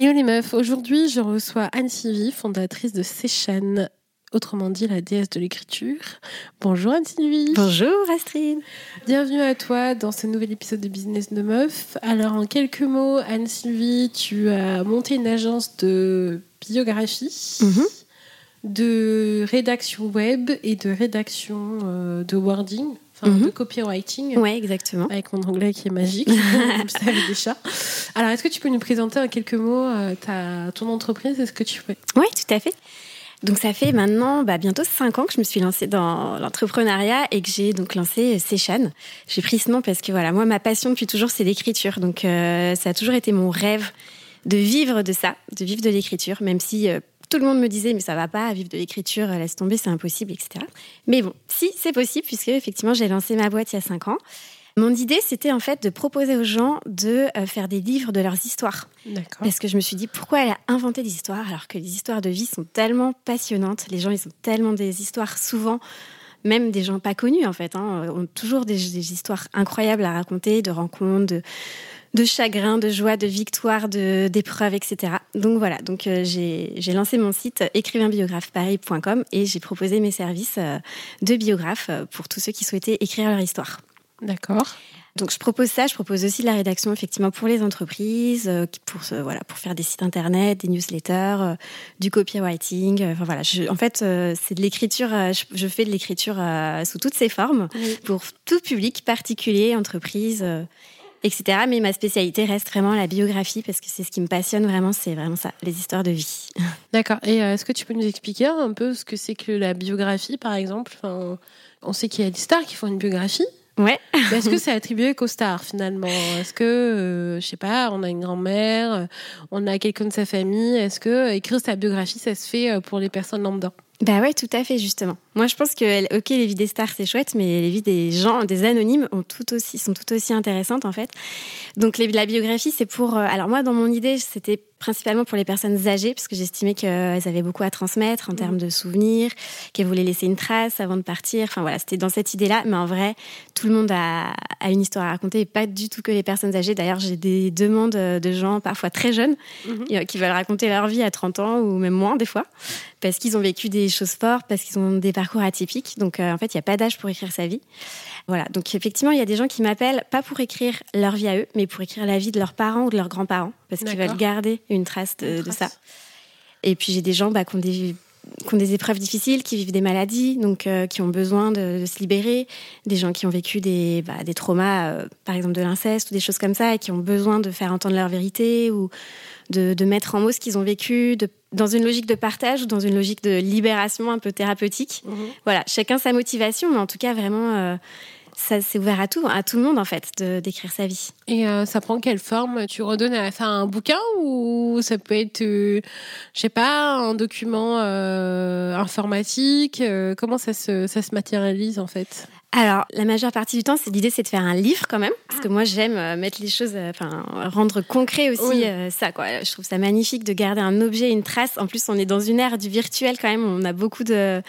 Yo les meufs, aujourd'hui je reçois Anne Sylvie, fondatrice de Sechan, autrement dit la déesse de l'écriture. Bonjour Anne Sylvie. Bonjour Astrid. Bienvenue à toi dans ce nouvel épisode de Business de Meuf. Alors en quelques mots, Anne Sylvie, tu as monté une agence de biographie. Mhm. de rédaction web et de rédaction euh, de wording, enfin Mhm. de copywriting. Ouais, exactement. Avec mon anglais qui est magique, vous le savez déjà. Alors, est-ce que tu peux nous présenter en quelques mots euh, ta, ton entreprise Est-ce que tu fais? Oui, tout à fait. Donc ça fait maintenant bah, bientôt cinq ans que je me suis lancée dans l'entrepreneuriat et que j'ai donc lancé Sechan. J'ai pris ce nom parce que voilà, moi ma passion depuis toujours c'est l'écriture. Donc euh, ça a toujours été mon rêve de vivre de ça, de vivre de l'écriture, même si euh, tout le monde me disait mais ça va pas, vivre de l'écriture, laisse tomber, c'est impossible, etc. Mais bon, si c'est possible puisque effectivement j'ai lancé ma boîte il y a cinq ans. Mon idée c'était en fait de proposer aux gens de euh, faire des livres de leurs histoires. Parce que je me suis dit, pourquoi elle a inventé des histoires alors que les histoires de vie sont tellement passionnantes Les gens, ils ont tellement des histoires, souvent, même des gens pas connus en fait, hein, ont toujours des, des histoires incroyables à raconter, de rencontres, de, de chagrin, de joie, de victoire, de d'épreuves, etc. Donc voilà, donc euh, j'ai j'ai lancé mon site écrivainbiographeparis.com et j'ai proposé mes services euh, de biographe euh, pour tous ceux qui souhaitaient écrire leur histoire. D'accord. Donc je propose ça, je propose aussi de la rédaction effectivement pour les entreprises, pour voilà pour faire des sites internet, des newsletters, du copywriting. Enfin voilà, je- en fait c'est de l'écriture. je, je fais de l'écriture sous toutes ses formes Oui. pour tout public, particulier, entreprise, etc. Mais ma spécialité reste vraiment la biographie parce que c'est ce qui me passionne vraiment, c'est vraiment ça, les histoires de vie. D'accord. Et euh, est-ce que tu peux nous expliquer un peu ce que c'est que la biographie, par exemple? Enfin, On sait qu'il y a des stars qui font une biographie. Ouais. Est-ce que c'est attribué qu'aux stars finalement? Est-ce que, euh, je sais pas, on a une grand-mère, euh, on a quelqu'un de sa famille? Est-ce que euh, écrire sa biographie, ça se fait pour les personnes lambda? Bah ouais, tout à fait, justement. Moi, je pense que, ok, les vies des stars, c'est chouette, mais les vies des gens, des anonymes, sont tout aussi intéressantes, en fait. Donc, la biographie, c'est pour... euh, alors, moi, dans mon idée, c'était principalement pour les personnes âgées, parce que j'estimais qu'elles avaient beaucoup à transmettre en termes de souvenirs, qu'elles voulaient laisser une trace avant de partir. Enfin, voilà, c'était dans cette idée-là. Mais en vrai, tout le monde a, a une histoire à raconter, et pas du tout que les personnes âgées. D'ailleurs, j'ai des demandes de gens, parfois très jeunes, Mhm. qui veulent raconter leur vie à 30 ans, ou même moins, des fois parce qu'ils ont vécu des choses fortes, parce qu'ils ont des parcours atypiques. Donc, euh, en fait, il n'y a pas d'âge pour écrire sa vie. Voilà. Donc, effectivement, il y a des gens qui m'appellent pas pour écrire leur vie à eux, mais pour écrire la vie de leurs parents ou de leurs grands-parents, parce qu'ils veulent garder une trace de, Une de trace. ça. Et puis, j'ai des gens bah, qui, ont des, qui ont des épreuves difficiles, qui vivent des maladies, donc euh, qui ont besoin de, de se libérer. Des gens qui ont vécu des, bah, des traumas, euh, par exemple de l'inceste ou des choses comme ça, et qui ont besoin de faire entendre leur vérité ou de, de mettre en mots ce qu'ils ont vécu, de, dans une logique de partage ou dans une logique de libération un peu thérapeutique. Mhm. Voilà, chacun sa motivation, mais en tout cas, vraiment, euh, ça c'est ouvert à tout, à tout le monde en fait, de- d'écrire sa vie. Et euh, ça prend quelle forme? Tu redonnes à faire un bouquin ou ça peut être, euh, je sais pas, un document euh, informatique? Euh, Comment ça se, ça se matérialise en fait? Alors, la majeure partie du temps, c'est l'idée, c'est de faire un livre quand même, parce que moi, j'aime mettre les choses, enfin, rendre concret aussi Oui. ça, quoi. Je trouve ça magnifique de garder un objet, une trace. En plus, on est dans une ère du virtuel quand même. On a beaucoup de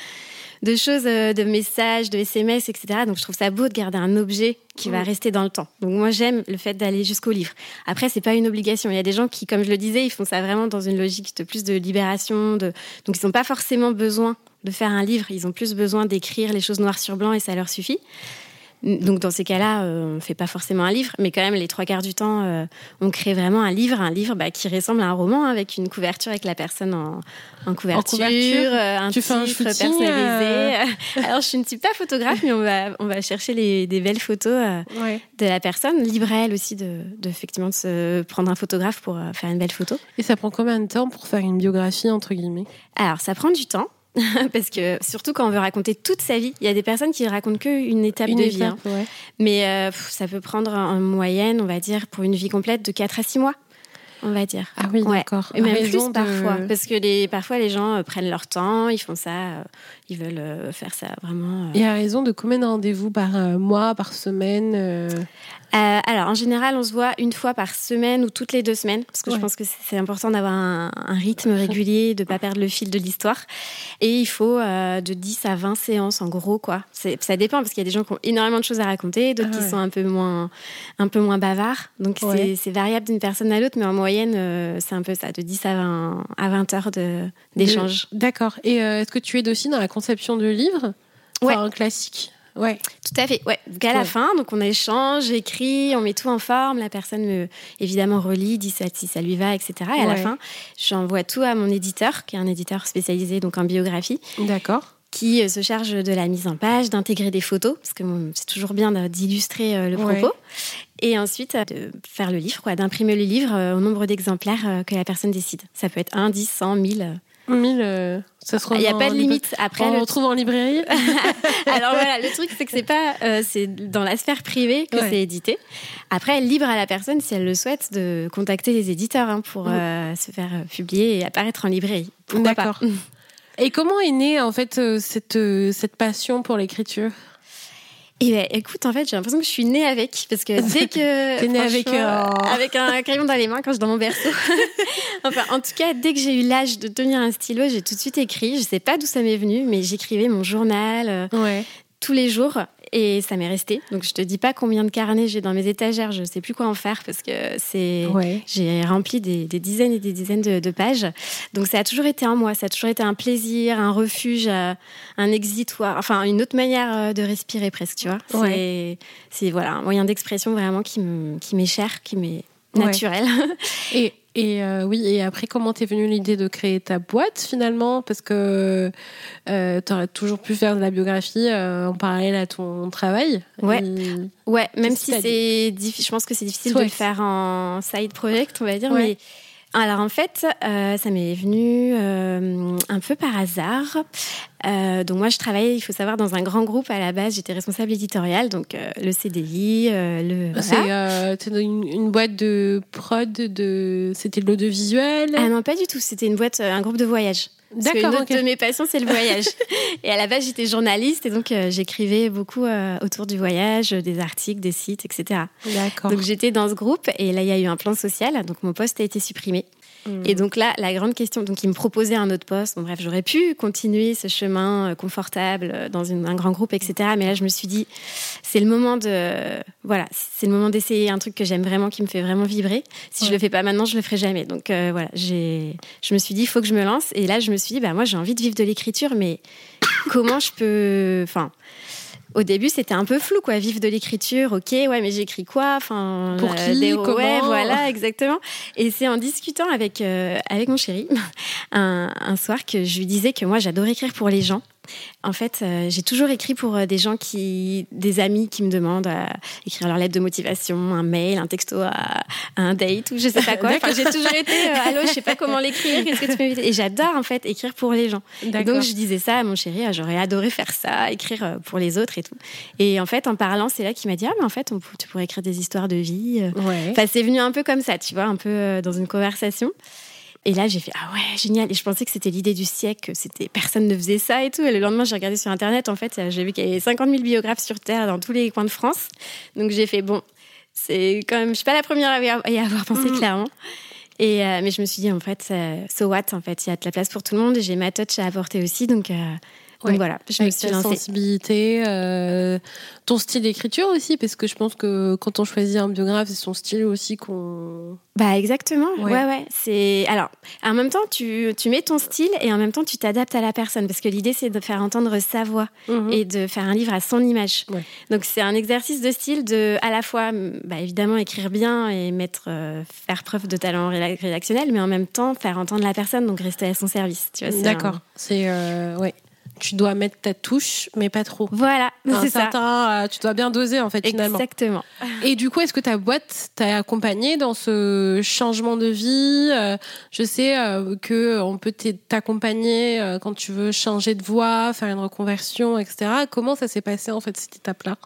de choses, euh, de messages, de SMS, etc. Donc, je trouve ça beau de garder un objet qui va Oui. rester dans le temps. Donc, moi, j'aime le fait d'aller jusqu'au livre. Après, c'est pas une obligation. Il y a des gens qui, comme je le disais, ils font ça vraiment dans une logique de plus de libération. De... Donc, ils n'ont pas forcément besoin de faire un livre. Ils ont plus besoin d'écrire les choses noir sur blanc et ça leur suffit. Donc dans ces cas-là, euh, on fait pas forcément un livre, mais quand même les trois quarts du temps, euh, on crée vraiment un livre, un livre bah, qui ressemble à un roman hein, avec une couverture avec la personne en, en couverture, euh, un tu fais un titre shooting, personnalisé. Alors je ne suis pas photographe, mais on va on va chercher les, des belles photos Ouais. de la personne, libre à elle aussi de, de effectivement de se prendre un photographe pour faire une belle photo. Et ça prend combien de temps pour faire une biographie, entre guillemets? Alors ça prend du temps. Parce que surtout quand on veut raconter toute sa vie, il y a des personnes qui racontent qu'une étape Une de vie. hein. étape, ouais. Mais euh, ça peut prendre en moyenne, on va dire, pour une vie complète, de 4 à 6 mois, on va dire. Ah oui, Ouais. d'accord. Et même Raison plus parfois. Parce que les, parfois, les gens euh, prennent leur temps, ils font ça, euh, ils veulent euh, faire ça vraiment. euh. Et à raison de combien de rendez-vous par euh, mois, par semaine euh, alors, en général, on se voit une fois par semaine ou toutes les deux semaines, parce que Ouais. je pense que c'est important d'avoir un, un rythme régulier, de pas perdre le fil de l'histoire. Et il faut euh, de 10 à 20 séances, en gros, quoi. Ça dépend, parce qu'il y a des gens qui ont énormément de choses à raconter, d'autres Ah qui ouais. sont un peu moins, un peu moins bavards. Donc, c'est- Ouais. c'est variable d'une personne à l'autre, mais en moyenne, euh, c'est un peu ça, de 10 à 20, à 20 heures d'échange. D'accord. Et est-ce que tu aides aussi dans la conception de livres Ouais. Enfin, un classique. Ouais. Tout à fait, ouais. Donc à la fin, donc on échange, écrit, on met tout en forme. La personne me, évidemment relit, dit ça, si ça lui va, etc. Et à la fin, j'envoie tout à mon éditeur, qui est un éditeur spécialisé donc en biographie, D'accord. qui euh, se charge de la mise en page, d'intégrer des photos, parce que bon, c'est toujours bien d'illustrer euh, le propos. Et ensuite, euh, de faire le livre, d'imprimer le livre au nombre d'exemplaires que la personne décide. Ça peut être 1, 10, 100, 1000. Euh. 1000, euh, ça se Il n'y a pas de limite. Après, on le retrouve en librairie Alors voilà, le truc c'est que c'est pas, euh, c'est dans la sphère privée que Ouais. c'est édité. Après, libre à la personne si elle le souhaite de contacter les éditeurs hein, pour Mhm. euh, se faire publier et apparaître en librairie. D'accord. Et comment est née en fait cette, cette passion pour l'écriture? Et ben, écoute, en fait, j'ai l'impression que je suis née avec parce que dès que T'es née avec, euh, avec un crayon dans les mains quand je suis dans mon berceau. enfin, en tout cas, dès que j'ai eu l'âge de tenir un stylo, j'ai tout de suite écrit. Je sais pas d'où ça m'est venu, mais j'écrivais mon journal. euh, Ouais. tous les jours et ça m'est resté. Donc je te dis pas combien de carnets j'ai dans mes étagères, je sais plus quoi en faire parce que c'est Ouais. j'ai rempli des, des dizaines et des dizaines de, de pages. Donc ça a toujours été en moi, ça a toujours été un plaisir, un refuge, euh, un exitoire, enfin une autre manière euh, de respirer presque, tu vois. C'est Ouais. c'est voilà un moyen d'expression vraiment qui me qui m'est cher, qui m'est Ouais. naturel. Et, et euh, oui, et après, comment t'es venue l'idée de créer ta boîte finalement? Parce que euh, t'aurais toujours pu faire de la biographie euh, en parallèle à ton travail. Ouais. Et- Ouais, même si c'est difficile, je pense que c'est difficile de le faire en side project, on va dire. Ouais. Mais alors en fait, euh, ça m'est venu un peu par hasard. Euh, donc moi, je travaillais, il faut savoir, dans un grand groupe à la base. J'étais responsable éditoriale, donc euh, le CDI, euh, le. C'est voilà. dans une, une boîte de prod de. C'était de l'audiovisuel? Ah non, pas du tout. C'était une boîte, un groupe de voyage. D'accord, Une de mes passions, c'est le voyage. et à la base, j'étais journaliste et donc j'écrivais beaucoup autour du voyage, des articles, des sites, etc. D'accord. Donc j'étais dans ce groupe et là il y a eu un plan social, donc mon poste a été supprimé. Et donc là, la grande question, donc il me proposait un autre poste. Bon, bref, j'aurais pu continuer ce chemin euh, confortable euh, dans une- un grand groupe, etc. Mais là, je me suis dit, c'est le moment de, voilà, c'est le moment d'essayer un truc que j'aime vraiment, qui me fait vraiment vibrer. Si je Ouais. le fais pas maintenant, je le ferai jamais. Donc euh, voilà, j'ai, je me suis dit, il faut que je me lance. Et là, je me suis dit, bah moi, j'ai envie de vivre de l'écriture, mais comment je peux, enfin. Au début, c'était un peu flou, quoi. Vivre de l'écriture, ok, ouais, mais j'écris quoi Enfin, Pour euh, qui des- Comment Ouais, voilà, exactement. Et c'est en discutant avec euh, avec mon chéri un, un soir que je lui disais que moi, j'adore écrire pour les gens. En fait, euh, j'ai toujours écrit pour euh, des gens qui, des amis qui me demandent à écrire leur lettre de motivation, un mail, un texto à, à un date ou je sais pas quoi. Enfin, j'ai toujours été, euh, allô, je sais pas comment l'écrire, qu'est-ce que tu peux Et j'adore en fait écrire pour les gens. Et donc je disais ça à mon chéri, ah, j'aurais adoré faire ça, écrire euh, pour les autres et tout. Et en fait, en parlant, c'est là qu'il m'a dit, ah mais en fait, on, tu pourrais écrire des histoires de vie. euh. Ouais. Enfin, c'est venu un peu comme ça, tu vois, un peu euh, dans une conversation. Et là, j'ai fait ah ouais, génial. Et je pensais que c'était l'idée du siècle, que c'était personne ne faisait ça et tout. Et le lendemain, j'ai regardé sur internet. En fait, j'ai vu qu'il y avait 50 000 biographes sur Terre dans tous les coins de France. Donc j'ai fait bon, c'est quand même, je suis pas la première à y avoir- pensé Mhm. clairement. Et euh, mais je me suis dit en fait, euh, so what En fait, il y a de la place pour tout le monde. Et j'ai ma touch à apporter aussi. Donc euh, Donc voilà, je me suis lancée. sensibilité, euh, ton style d'écriture aussi, parce que je pense que quand on choisit un biographe, c'est son style aussi qu'on. Bah exactement. Ouais, ouais. C'est alors en même temps tu, tu mets ton style et en même temps tu t'adaptes à la personne parce que l'idée c'est de faire entendre sa voix mhm. et de faire un livre à son image. Donc c'est un exercice de style de à la fois bah, évidemment écrire bien et mettre euh, faire preuve de talent rédactionnel, mais en même temps faire entendre la personne donc rester à son service. Tu vois. D'accord. C'est euh, ouais tu dois mettre ta touche, mais pas trop. Voilà, c'est ça. Euh, tu dois bien doser en fait finalement. Exactement. Et du coup, est-ce que ta boîte t'a accompagné dans ce changement de vie euh, Je sais euh, que on peut t'accompagner quand tu veux changer de voie, faire une reconversion, etc. Comment ça s'est passé en fait cette étape-là?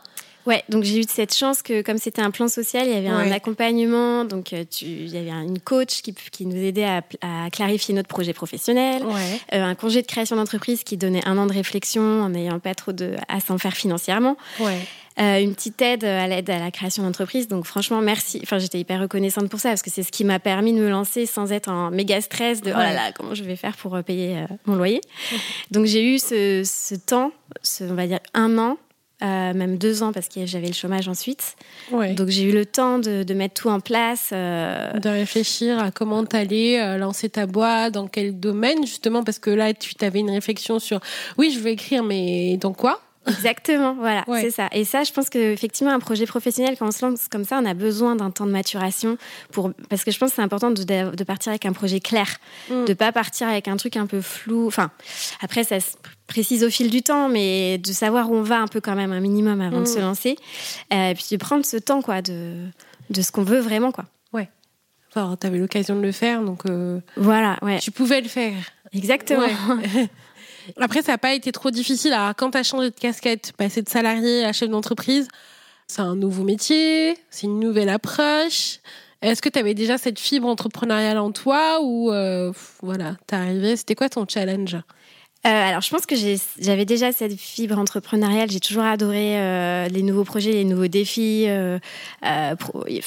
Ouais, donc j'ai eu cette chance que comme c'était un plan social, il y avait un accompagnement, donc euh, tu, il y avait une coach qui, qui nous aidait à, à, clarifier notre projet professionnel, ouais. euh, un congé de création d'entreprise qui donnait un an de réflexion en n'ayant pas trop de à s'en faire financièrement. Ouais. Euh, une petite aide à l'aide à la création d'entreprise. Donc franchement, merci. Enfin, j'étais hyper reconnaissante pour ça parce que c'est ce qui m'a permis de me lancer sans être en méga stress de oh là là, comment je vais faire pour payer euh, mon loyer. Donc j'ai eu ce, ce temps, ce, on va dire un an euh, même deux ans parce que j'avais le chômage ensuite. Donc j'ai eu le temps de, de, mettre tout en place. Euh... De réfléchir à comment t'allais euh, lancer ta boîte, dans quel domaine justement, parce que là tu avais une réflexion sur oui je veux écrire mais dans quoi? Exactement, voilà, c'est ça. Et ça, je pense que effectivement, un projet professionnel, quand on se lance comme ça, on a besoin d'un temps de maturation pour, parce que je pense que c'est important de, de, partir avec un projet clair, mm. de pas partir avec un truc un peu flou. Enfin, après, ça se précise au fil du temps, mais de savoir où on va un peu quand même un minimum avant de se mm. lancer, euh, et puis de prendre ce temps, quoi, de, de ce qu'on veut vraiment, quoi. Ouais. Enfin, t'avais l'occasion de le faire, donc. Euh, voilà, ouais. Tu pouvais le faire. Exactement. Après, ça n'a pas été trop difficile. Alors, quand tu as changé de casquette, passer de salarié à chef d'entreprise, c'est un nouveau métier, c'est une nouvelle approche. Est-ce que tu avais déjà cette fibre entrepreneuriale en toi ou euh, voilà, t'es arrivé, c'était quoi ton challenge? Euh, alors, je pense que j'avais déjà cette fibre entrepreneuriale. J'ai toujours adoré euh, les nouveaux projets, les nouveaux défis, euh, euh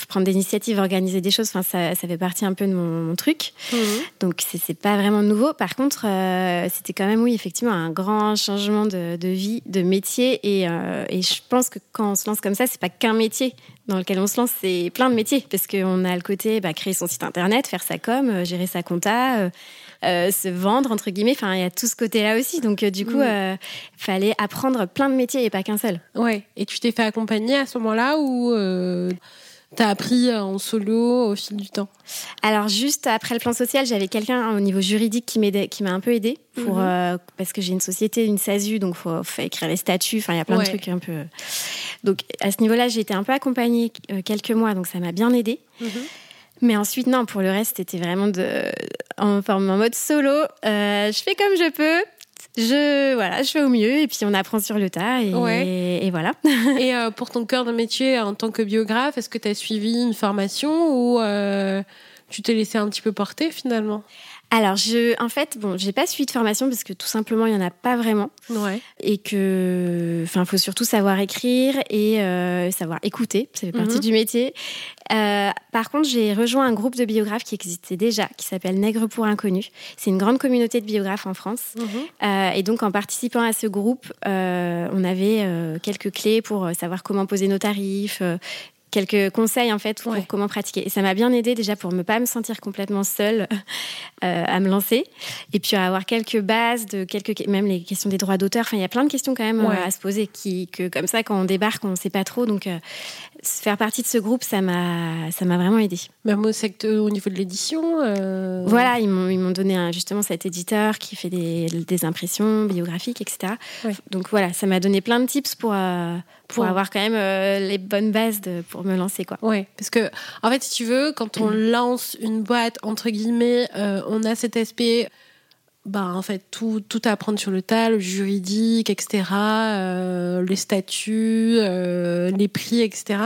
prendre des initiatives, organiser des choses. Enfin, ça, ça fait partie un peu de mon, truc. Mmh. Donc, c'est pas vraiment nouveau. Par contre, euh, c'était quand même, oui, effectivement, un grand changement de, de vie, de métier. Et, et je pense que quand on se lance comme ça, c'est pas qu'un métier dans lequel on se lance, c'est plein de métiers parce qu'on a le côté bah, créer son site internet, faire sa com, gérer sa compta, euh, se vendre entre guillemets. Enfin, il y a tout ce côté-là aussi. Donc euh, du coup, il mm. euh, fallait apprendre plein de métiers et pas qu'un seul. Ouais. Et tu t'es fait accompagner à ce moment-là ou T'as appris en solo au fil du temps? Alors juste après le plan social, j'avais quelqu'un au niveau juridique qui m'aidait, qui m'a un peu aidé pour mhm. parce que j'ai une société, une SASU, donc faut, faut écrire les statuts. Enfin, il y a plein de trucs un peu. Donc à ce niveau-là, j'ai été un peu accompagnée quelques mois, donc ça m'a bien aidé. Mhm. Mais ensuite, non, pour le reste, c'était vraiment de, en, en mode solo. Euh, je fais comme je peux. Je voilà, je fais au mieux et puis on apprend sur le tas et, et, voilà. et euh, pour ton cœur de métier en tant que biographe, est-ce que tu as suivi une formation ou euh, tu t'es laissé un petit peu porter finalement? Alors, je, en fait, bon, j'ai pas suivi de formation parce que tout simplement, il y en a pas vraiment. Ouais. Et que, enfin, faut surtout savoir écrire et euh, savoir écouter. Ça fait partie mhm. du métier. Euh, par contre, j'ai rejoint un groupe de biographes qui existait déjà, qui s'appelle Nègre pour Inconnus. C'est une grande communauté de biographes en France. Mhm. Euh, et donc, en participant à ce groupe, euh, on avait quelques clés pour savoir comment poser nos tarifs, quelques conseils en fait pour comment pratiquer. Et ça m'a bien aidé déjà pour ne pas me sentir complètement seule euh, à me lancer. Et puis à avoir quelques bases de quelques même les questions des droits d'auteur. Enfin, il y a plein de questions quand même euh, à se poser qui que comme ça quand on débarque on ne sait pas trop. Donc euh, faire partie de ce groupe, ça m'a ça m'a vraiment aidé. Même au secteur au niveau de l'édition. Voilà, ils m'ont ils m'ont donné un, justement cet éditeur qui fait des, des impressions biographiques, etc. Donc voilà, ça m'a donné plein de tips pour pour avoir quand même euh, les bonnes bases de, pour me lancer quoi. Ouais, parce que en fait si tu veux quand on mm. lance une boîte entre guillemets, euh, on a cet aspect bah en fait tout tout à apprendre sur le tas, le juridique, etc. Euh, les statuts, euh, les prix, etc.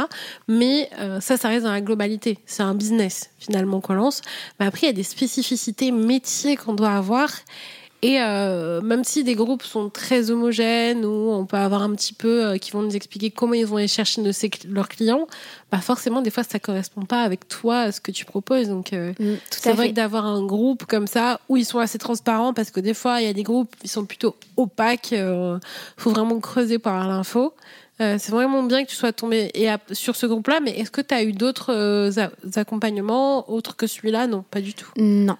Mais euh, ça, ça reste dans la globalité. C'est un business finalement qu'on lance. Mais après, il y a des spécificités métiers qu'on doit avoir Et euh, même si des groupes sont très homogènes, où on peut avoir un petit peu euh, qui vont nous expliquer comment ils vont aller chercher nos, leurs clients, bah forcément des fois ça correspond pas avec toi ce que tu proposes. Donc euh, mm, c'est vrai que d'avoir un groupe comme ça où ils sont assez transparents parce que des fois il y a des groupes qui sont plutôt opaques. Euh, faut vraiment creuser pour avoir l'info. Euh, c'est vraiment bien que tu sois tombé et sur ce groupe-là, mais est-ce que tu as eu d'autres euh, accompagnements autres que celui-là? Non, pas du tout. Non.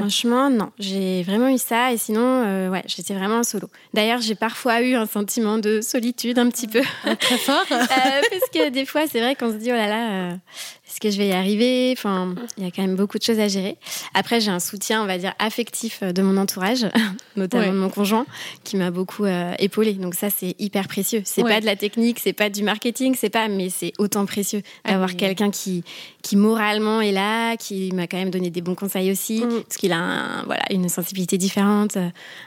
Franchement, non. J'ai vraiment eu ça et sinon, euh, ouais, j'étais vraiment en solo. D'ailleurs, j'ai parfois eu un sentiment de solitude un petit peu. Ah, très fort. parce que des fois, c'est vrai qu'on se dit, oh là là, est-ce que je vais y arriver Enfin, il y a quand même beaucoup de choses à gérer. Après, j'ai un soutien, on va dire, affectif euh, de mon entourage, notamment de mon conjoint, qui m'a beaucoup euh, épaulé. Donc ça, c'est hyper précieux. C'est pas de la technique, c'est pas du marketing, c'est pas, mais c'est autant précieux d'avoir ah quelqu'un qui, qui moralement est là, qui m'a quand même donné des bons conseils aussi, mm. parce qu'il a, un, voilà, une sensibilité différente,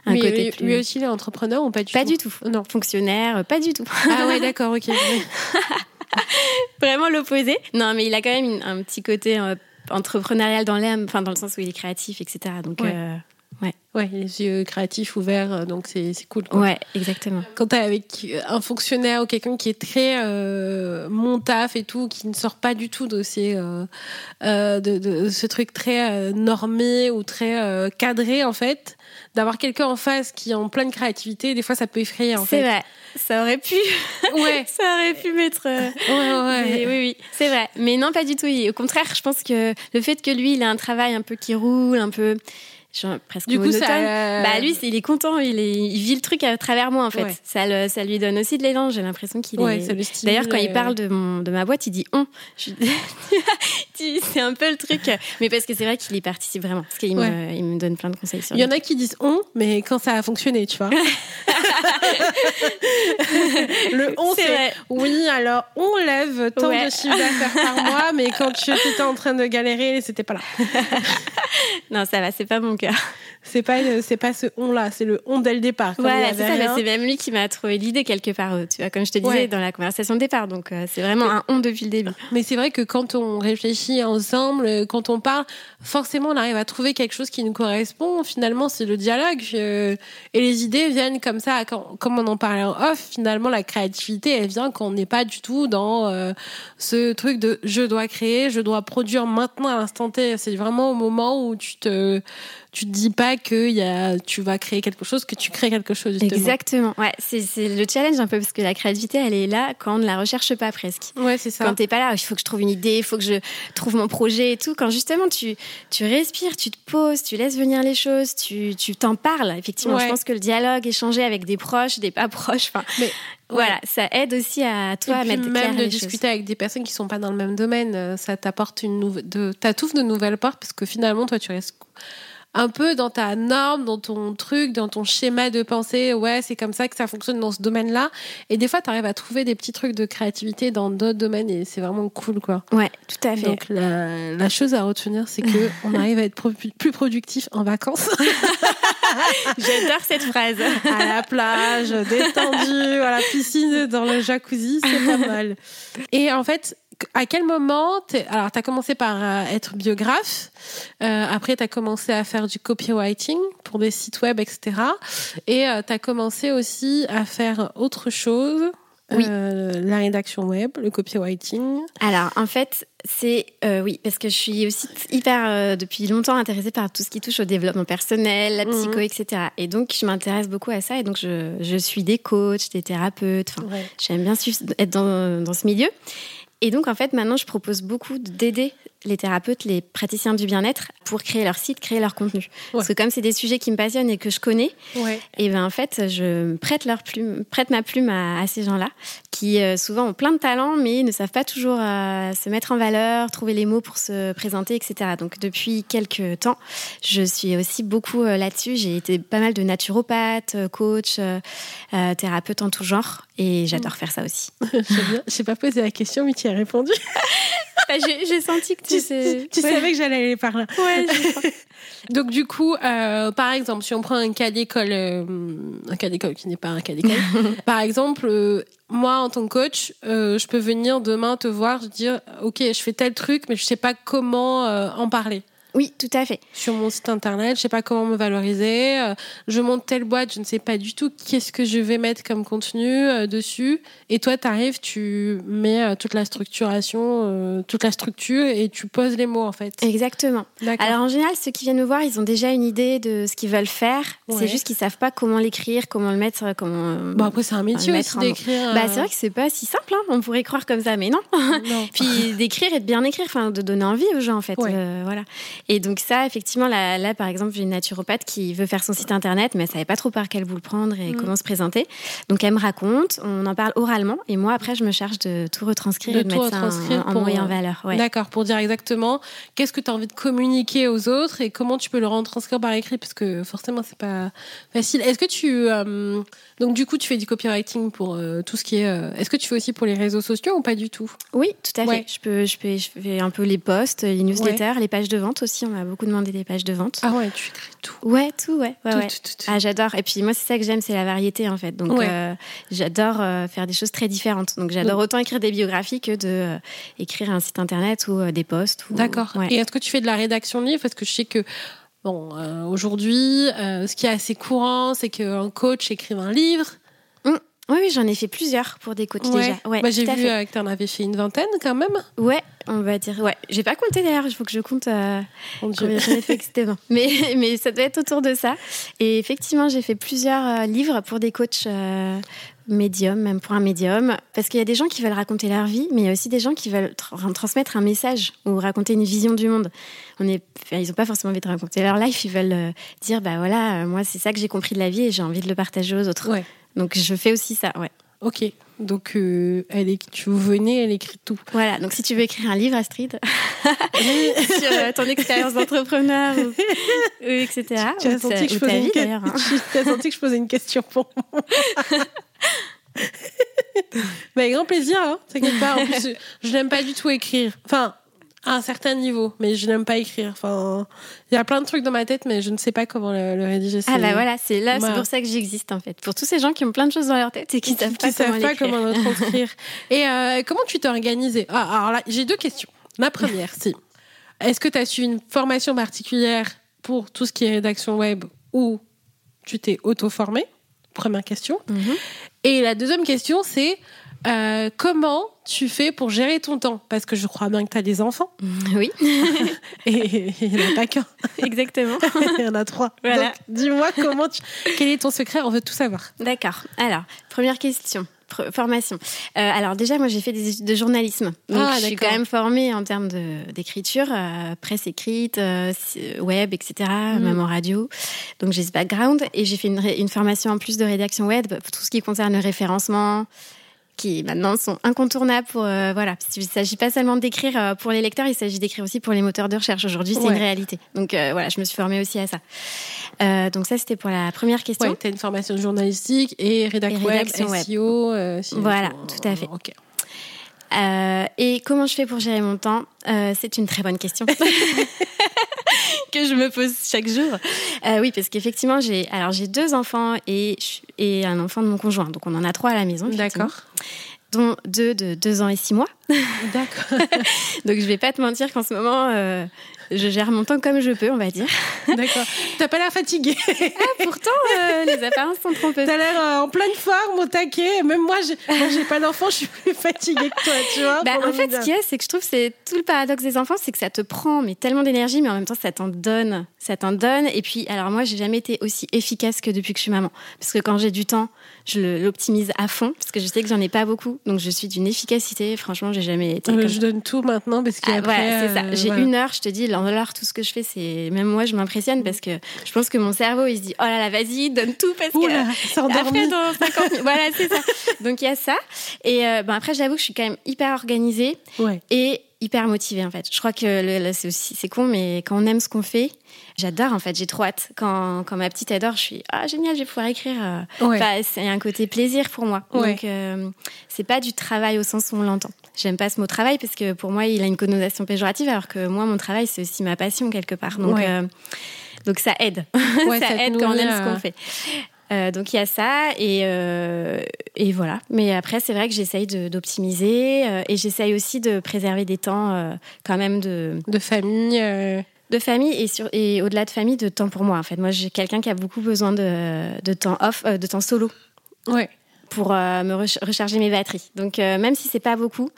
un côté lui, lui aussi, il est entrepreneur ou pas du tout Pas du tout. Non. Fonctionnaire, pas du tout. Ah ouais, d'accord, ok. Vraiment l'opposé. Non, mais il a quand même un petit côté euh, entrepreneurial dans l'âme, enfin dans le sens où il est créatif, etc. Donc ouais. Euh, ouais. ouais. les yeux créatifs ouverts, euh, donc c'est cool. Quoi. Ouais, exactement. Quand t'es avec un fonctionnaire ou quelqu'un qui est très euh, mon taf et tout, qui ne sort pas du tout de, ces, de, de, ce truc très normé ou très cadré en fait, d'avoir quelqu'un en face qui est en pleine créativité, des fois ça peut effrayer en fait. C'est vrai. Ça aurait pu. Ouais. ça aurait pu mettre. Euh, ouais, ouais. oui, oui, c'est vrai. Mais non, pas du tout. Au contraire, je pense que le fait que lui, il a un travail un peu qui roule, un peu presque du coup, ça, bah lui, il est content, il, est, il vit le truc à travers moi en fait. Ça, le, ça lui donne aussi de l'élan. J'ai l'impression qu'il est. D'ailleurs, quand il parle de mon de ma boîte, il dit on. c'est un peu le truc, mais parce que c'est vrai qu'il y participe vraiment, parce qu'il me, donne plein de conseils. il y en a qui disent on, mais quand ça a fonctionné, tu vois. le on, c'est oui. Alors on lève tant de chiffres d'affaires par mois, mais quand tu étais en train de galérer, c'était pas là. non, ça va, c'est pas mon cas. C'est pas c'est pas ce on là, c'est le on dès le départ. Voilà, c'est ça. Bah, c'est même lui qui m'a trouvé l'idée quelque part. Euh, tu vois, comme je te disais dans la conversation de départ. Donc euh, c'est vraiment un on depuis le début. Mais c'est vrai que quand on réfléchit ensemble, euh, quand on parle, forcément on arrive à trouver quelque chose qui nous correspond. Finalement, c'est le dialogue et les idées viennent comme ça. comme on en parlait en off, finalement la créativité elle vient quand on n'est pas du tout dans ce truc de je dois créer, je dois produire maintenant à l'instant T. C'est vraiment au moment où tu te tu te dis pas que y a, tu vas créer quelque chose, que tu crées quelque chose. Justement. Exactement. Ouais, c'est, c'est le challenge un peu parce que la créativité, elle est là quand on ne la recherche pas presque. Ouais, c'est ça. Quand t'es pas là, il faut que je trouve une idée, il faut que je trouve mon projet et tout. Quand justement tu, tu respires, tu te poses, tu laisses venir les choses, tu, tu t'en parles. Effectivement, je pense que le dialogue, échanger avec des proches, des pas proches, enfin. Voilà, ça aide aussi à toi à mettre même de discuter avec des personnes qui sont pas dans le même domaine, euh, ça t'apporte une nouvelle, de, t'attouffe de nouvelles portes parce que finalement toi tu restes un peu dans ta norme, dans ton truc, dans ton schéma de pensée. Ouais, c'est comme ça que ça fonctionne dans ce domaine-là. Et des fois, tu arrives à trouver des petits trucs de créativité dans d'autres domaines et c'est vraiment cool, quoi. Ouais, tout à fait. Donc, la, chose à retenir, c'est que on arrive à être plus productif en vacances. J'adore cette phrase. À la plage, détendu, à la piscine, dans le jacuzzi, c'est pas mal. Et en fait, à quel moment alors tu as commencé par euh, être biographe euh, après tu as commencé à faire du copywriting pour des sites web etc et euh, tu as commencé aussi à faire autre chose oui. la rédaction web, le copywriting. Alors, en fait, c'est oui, parce que je suis aussi hyper depuis longtemps intéressée par tout ce qui touche au développement personnel, la psycho, mhm. etc. Et donc, je m'intéresse beaucoup à ça. Et donc, je, je suis des coachs, des thérapeutes. Enfin, j'aime bien être dans, dans ce milieu. Et donc, en fait, maintenant, je propose beaucoup d'aider les thérapeutes, les praticiens du bien-être pour créer leur site, créer leur contenu. Parce que comme c'est des sujets qui me passionnent et que je connais, et ben en fait, je prête leur plume, prête ma plume à, ces gens-là qui euh, souvent ont plein de talents mais ne savent pas toujours euh, se mettre en valeur, trouver les mots pour se présenter, etc. Donc depuis quelques temps, je suis aussi beaucoup euh, là-dessus. J'ai été pas mal de naturopathe, coach, thérapeute en tout genre et j'adore mm. faire ça aussi. Je n'ai pas posé la question mais tu répondu. Bah, j'ai senti que tu, tu, savais que j'allais aller par là. Ouais, Donc du coup, euh, par exemple, si on prend un cas d'école, euh, un cas d'école qui n'est pas un cas d'école, par exemple, euh, moi en tant que coach, je peux venir demain te voir, te dire, ok, je fais tel truc, mais je sais pas comment en parler. Oui, tout à fait. Sur mon site internet, je sais pas comment me valoriser. euh, je monte telle boîte, je ne sais pas du tout qu'est-ce que je vais mettre comme contenu euh, dessus. Et toi, tu arrives, tu mets euh, toute la structuration, toute la structure et tu poses les mots en fait. Exactement. Alors en général, ceux qui viennent me voir, ils ont déjà une idée de ce qu'ils veulent faire. Ouais. C'est juste qu'ils savent pas comment l'écrire, comment le mettre, comment. Bon après c'est un métier aussi en d'écrire. Bah c'est vrai que c'est pas si simple. Hein. On pourrait croire comme ça, mais non. non. Puis d'écrire et de bien écrire, enfin de donner envie aux gens en fait. Ouais. Euh, voilà. Et donc ça, effectivement, là, là par exemple, j'ai une naturopathe qui veut faire son site internet, mais elle savait pas trop par quel bout le prendre et Mm. comment se présenter. Donc elle me raconte, on en parle oralement, et moi après je me charge de tout retranscrire De et de tout mettre ça en- retranscrire en, pour, en valeur. Ouais. D'accord, pour dire exactement qu'est-ce que tu as envie de communiquer aux autres et comment tu peux le rendre transcrire par écrit parce que forcément c'est pas facile. Est-ce que tu euh, donc du coup tu fais du copywriting pour euh, tout ce qui est euh, est-ce que tu fais aussi pour les réseaux sociaux ou pas du tout? Oui, tout à fait. Ouais. Je peux, je fais un peu les posts, les newsletters, les pages de vente aussi. On m'a beaucoup demandé des pages de vente. Ah ouais, tu écris tout. Ouais, tout, ouais, ouais, Tout, ouais. tout, tout. Ah, j'adore. Et puis moi, c'est ça que j'aime, c'est la variété en fait. Donc, Ouais. euh, j'adore euh, faire des choses très différentes. Donc, j'adore Donc- autant écrire des biographies que de euh, écrire un site internet ou euh, des posts. ou- D'accord. Ouais. Et est-ce que tu fais de la rédaction de livres? Parce que je sais que bon, aujourd'hui, ce qui est assez courant, c'est qu'un coach écrive un livre. Oui, oui, j'en ai fait plusieurs pour des coachs Ouais. déjà. Ouais, Bah, j'ai vu euh, que tu en avais fait une vingtaine quand même. Ouais, on va dire. Ouais, j'ai pas compté d'ailleurs. Il faut que je compte. euh, combien j'en ai fait exactement. Mais, mais ça doit être autour de ça. Et effectivement, j'ai fait plusieurs euh, livres pour des coachs euh, médiums, même pour un médium. Parce qu'il y a des gens qui veulent raconter leur vie, mais il y a aussi des gens qui veulent tra- transmettre un message ou raconter une vision du monde. On est, ils n'ont pas forcément envie de raconter leur life, ils veulent euh, dire bah voilà, euh, moi c'est ça que j'ai compris de la vie et j'ai envie de le partager aux autres. Ouais. Donc je fais aussi ça, ouais. Ok. Donc euh, elle est, tu venais, elle écrit tout. Voilà, donc si tu veux écrire un livre, Astrid, sur euh, ton expérience d'entrepreneur, ou, ou etc. Tu as ou senti que je posais une vie, que- d'ailleurs, hein. Tu as senti que je posais une question pour moi. Mais avec grand plaisir, hein, t'inquiète pas. En plus, je n'aime pas du tout écrire. Enfin, à un certain niveau, mais je n'aime pas écrire. Enfin, il y a plein de trucs dans ma tête, mais je ne sais pas comment le, le rédiger. Ah c'est- bah voilà, c'est là, c'est pour ça que j'existe en fait. Pour tous ces gens qui ont plein de choses dans leur tête et qui qui savent qui pas savent pas comment le transcrire. Et euh, comment tu t'es organisée ah, Alors là, j'ai deux questions. La première, c'est est-ce que tu as suivi une formation particulière pour tout ce qui est rédaction web ou tu t'es auto-formée Première question. Mhm. Et la deuxième question, c'est euh, comment tu fais pour gérer ton temps? Parce que je crois bien que tu as des enfants. Oui, Et il n'y en a pas qu'un, exactement. il y en a trois. Voilà. Donc, dis-moi comment tu... Quel est ton secret? On veut tout savoir. D'accord. Alors, première question. Formation. Euh, alors déjà, moi j'ai fait des études de journalisme, donc Ah, je suis quand même formée en termes d'écriture, euh, presse écrite, euh, web, etc., Mm. même en radio. Donc j'ai ce background et j'ai fait une, une formation en plus de rédaction web pour tout ce qui concerne le référencement, qui maintenant sont incontournables pour euh, voilà. Il ne s'agit pas seulement d'écrire euh, pour les lecteurs, il s'agit d'écrire aussi pour les moteurs de recherche. Aujourd'hui, c'est Ouais. une réalité. Donc euh, voilà, je me suis formée aussi à ça. Euh, donc ça, c'était pour la première question. Ouais, tu as une formation journalistique et rédac web. SEO. si- Voilà, tout à fait. Ok. Euh, et comment je fais pour gérer mon temps? C'est une très bonne question que je me pose chaque jour. Euh, oui, parce qu'effectivement, j'ai alors j'ai deux enfants et et un enfant de mon conjoint, donc on en a trois à la maison. D'accord. Dont deux de deux ans et six mois. D'accord. Donc je vais pas te mentir qu'en ce moment, euh, je gère mon temps comme je peux, on va dire. D'accord. T'as pas l'air fatigué. Pourtant, euh, les apparences sont trompeuses. T'as l'air euh, en pleine forme, au taquet. Même moi, j'ai pas d'enfant, je suis plus fatiguée que toi, tu vois. Bah, en fait, ce qu'il y a, c'est que je trouve que c'est tout le paradoxe des enfants, c'est que ça te prend mais tellement d'énergie, mais en même temps, ça t'en donne, ça t'en donne. Et puis, alors moi, j'ai jamais été aussi efficace que depuis que je suis maman, parce que quand j'ai du temps, je l'optimise à fond, parce que je sais que j'en ai pas beaucoup, donc je suis d'une efficacité. Franchement, j'ai jamais été. Euh, comme je donne tout maintenant parce ah, qu'après. voilà, c'est ça. euh, J'ai voilà. une heure, je te dis, l'heure, tout ce que je fais, c'est. Même moi, je m'impressionne parce que je pense que mon cerveau, il se dit, oh là là, vas-y, donne tout parce que. Endormi. Après, dans 50 minutes. Voilà, c'est ça. Donc, il y a ça. Et euh, après, j'avoue que je suis quand même hyper organisée Ouais. et hyper motivée, en fait. Je crois que c'est aussi, c'est con, mais quand on aime ce qu'on fait, j'adore, en fait. J'ai trop hâte. Quand, quand ma petite adore, je suis, ah, génial, je vais pouvoir écrire. euh. Ouais. Enfin, c'est un côté plaisir pour moi. Ouais. Donc, euh, c'est pas du travail au sens où on l'entend. J'aime pas ce mot travail parce que pour moi, il a une connotation péjorative, alors que moi, mon travail, c'est aussi ma passion quelque part. Donc, Ouais. euh, donc ça aide. Ça, aide quand on aime ce qu'on fait. Euh, donc il y a ça et, euh, et voilà. Mais après c'est vrai que j'essaye d'optimiser euh, et j'essaye aussi de préserver des temps quand même de, De famille. de famille et, sur, et au-delà de famille, de temps pour moi. En fait, moi, j'ai quelqu'un qui a beaucoup besoin de, de temps off, de temps solo. Ouais. Pour euh, me recharger mes batteries. Donc, euh, même si c'est pas beaucoup,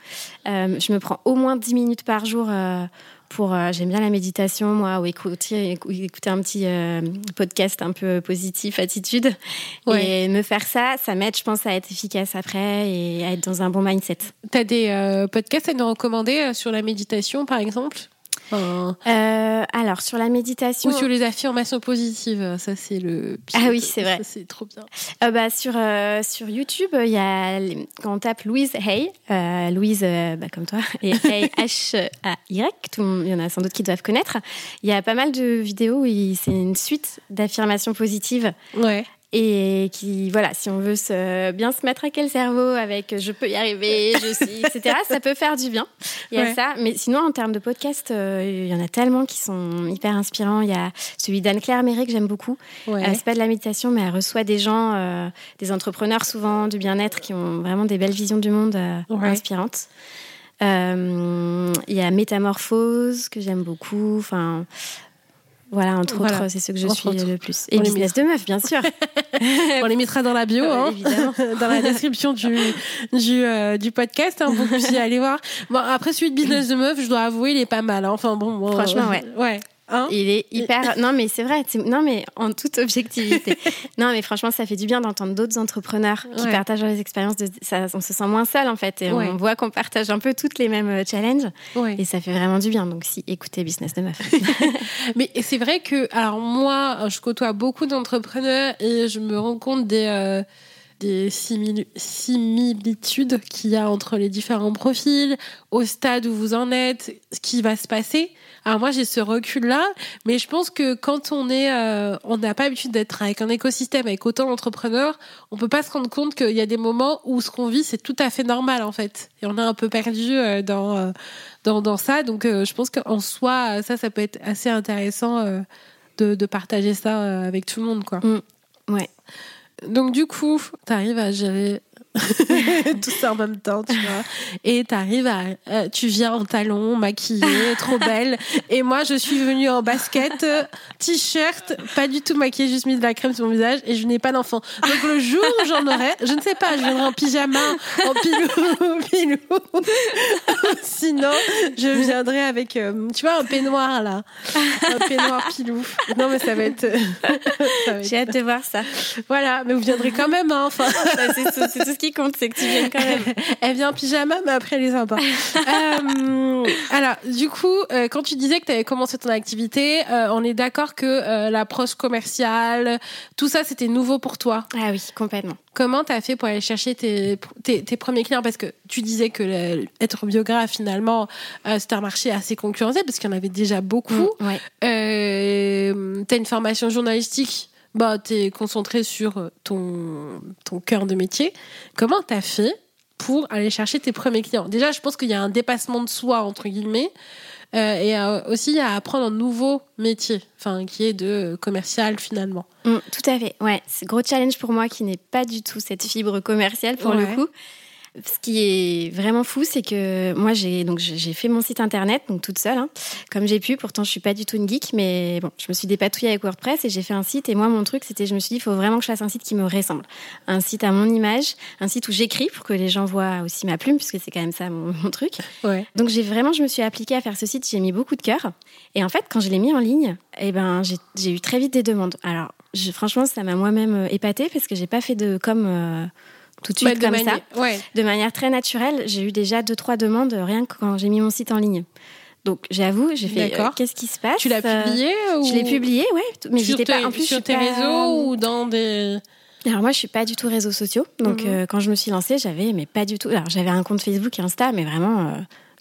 je me prends au moins 10 minutes par jour pour j'aime bien la méditation moi ou écouter, écouter un petit podcast un peu positif attitude. Et me faire ça ça m'aide je pense à être efficace après et à être dans un bon mindset. Tu as des podcasts à nous recommander sur la méditation par exemple? Euh, alors sur la méditation ou sur les affirmations positives, ça c'est le. Ah oui, c'est vrai. C'est trop bien. Euh, bah, sur euh, sur YouTube, il y a quand on tape Louise Hay, Louise bah, comme toi et Hay H A Y, il y en a sans doute qui doivent connaître. Il y a pas mal de vidéos où c'est une suite d'affirmations positives. Ouais et qui voilà si on veut se, bien se mettre à quel cerveau avec je peux y arriver je suis etc ça peut faire du bien. Il y a ça. Mais sinon en termes de podcast euh, il y en a tellement qui sont hyper inspirants. Il y a celui d'Anne Claire Méré que j'aime beaucoup. Ouais. euh, c'est pas de la méditation mais elle reçoit des gens euh, des entrepreneurs souvent du bien-être qui ont vraiment des belles visions du monde euh, ouais. inspirantes. Il y a Métamorphose que j'aime beaucoup. Enfin voilà, entre voilà. autres, c'est ce que je entre suis autres. le plus. Et On business de meuf, bien sûr. On les mettra dans la bio, hein, évidemment. dans la description du du, euh, du podcast, hein, vous puissiez aller voir. Bon, après celui de business de meuf, je dois avouer, il est pas mal. Hein. Enfin bon, bon franchement, ouais. Ouais. Hein il est hyper. Non, mais c'est vrai. Non, mais en toute objectivité. non, mais franchement, ça fait du bien d'entendre d'autres entrepreneurs qui Ouais. partagent les expériences. De... Ça, on se sent moins seul en fait, et Ouais. on voit qu'on partage un peu toutes les mêmes euh, challenges, Ouais. et ça fait vraiment du bien. Donc, si écoutez Business de meuf. Mais c'est vrai que, alors moi, je côtoie beaucoup d'entrepreneurs et je me rends compte des, euh, des simili- similitudes qu'il y a entre les différents profils, au stade où vous en êtes, ce qui va se passer. Alors moi, j'ai ce recul-là, mais je pense que quand on est, euh, on n'a pas l'habitude d'être avec un écosystème avec autant d'entrepreneurs, on peut pas se rendre compte qu'il y a des moments où ce qu'on vit, c'est tout à fait normal en fait. Et on est un peu perdu euh, dans, euh, dans, dans ça. Donc euh, je pense qu'en soi, ça, ça peut être assez intéressant de, de partager ça avec tout le monde, quoi. ouais. Donc du coup, t'arrives à gérer tout ça en même temps, tu vois. Et t'arrives à, euh, tu viens en talons, maquillée, trop belle. Et moi, je suis venue en basket, euh, t-shirt, pas du tout maquillée, juste mis de la crème sur mon visage et je n'ai pas d'enfant. Donc le jour où j'en aurai, je ne sais pas, je viendrai en pyjama, en pilou, pilou. Sinon, je viendrai avec, euh, tu vois, un peignoir là, un peignoir pilou. Non mais ça va être. J'ai hâte de voir ça. Voilà, mais vous viendrez quand même, hein, enfin. C'est tout, c'est tout ce qui compte, c'est que tu viennes quand même. Elle vient en pyjama, mais après elle est sympa. Euh, alors, du coup, euh, quand tu disais que tu avais commencé ton activité, euh, on est d'accord que l'approche commerciale, tout ça, c'était nouveau pour toi? Ah oui, complètement. Comment tu as fait pour aller chercher tes, tes, tes premiers clients? Parce que tu disais que le- être biographe, finalement, c'était un marché assez concurrentiel, parce qu'il y en avait déjà beaucoup. Mm, ouais. Euh, t'as une formation journalistique, bah t'es concentré sur ton ton cœur de métier. Comment t'as fait pour aller chercher tes premiers clients? Déjà, je pense qu'il y a un dépassement de soi entre guillemets, euh, et euh, aussi à apprendre un nouveau métier, enfin qui est de commercial finalement. Mm, tout à fait. Ouais, c'est gros challenge pour moi qui n'est pas du tout cette fibre commerciale pour le coup. Ce qui est vraiment fou, c'est que moi j'ai donc j'ai fait mon site internet donc toute seule, hein, comme j'ai pu. Pourtant, je suis pas du tout une geek, mais bon, je me suis dépatouillée avec WordPress et j'ai fait un site. Et moi, mon truc, c'était, je me suis dit, il faut vraiment que je fasse un site qui me ressemble, un site à mon image, un site où j'écris pour que les gens voient aussi ma plume, puisque c'est quand même ça mon, mon truc. Ouais. Donc j'ai vraiment, je me suis appliquée à faire ce site, j'ai mis beaucoup de cœur. Et en fait, quand je l'ai mis en ligne, eh ben, j'ai eu très vite des demandes. Alors, je- franchement, ça m'a moi-même euh, épatée parce que j'ai pas fait de com euh, tout de suite Ouais, de comme ça. Ouais. De manière très naturelle, j'ai eu déjà deux, trois demandes rien que quand j'ai mis mon site en ligne. Donc j'avoue, j'ai fait euh, qu'est-ce qui se passe Tu l'as Euh, publié ou... Je l'ai publié, ouais. Mais j'étais pas. En plus, sur tes pas- réseaux ou dans des. alors moi, je suis pas du tout réseaux sociaux. Donc Mhm. euh, quand je me suis lancée, j'avais mais pas du tout. Alors j'avais un compte Facebook et Insta, mais vraiment euh,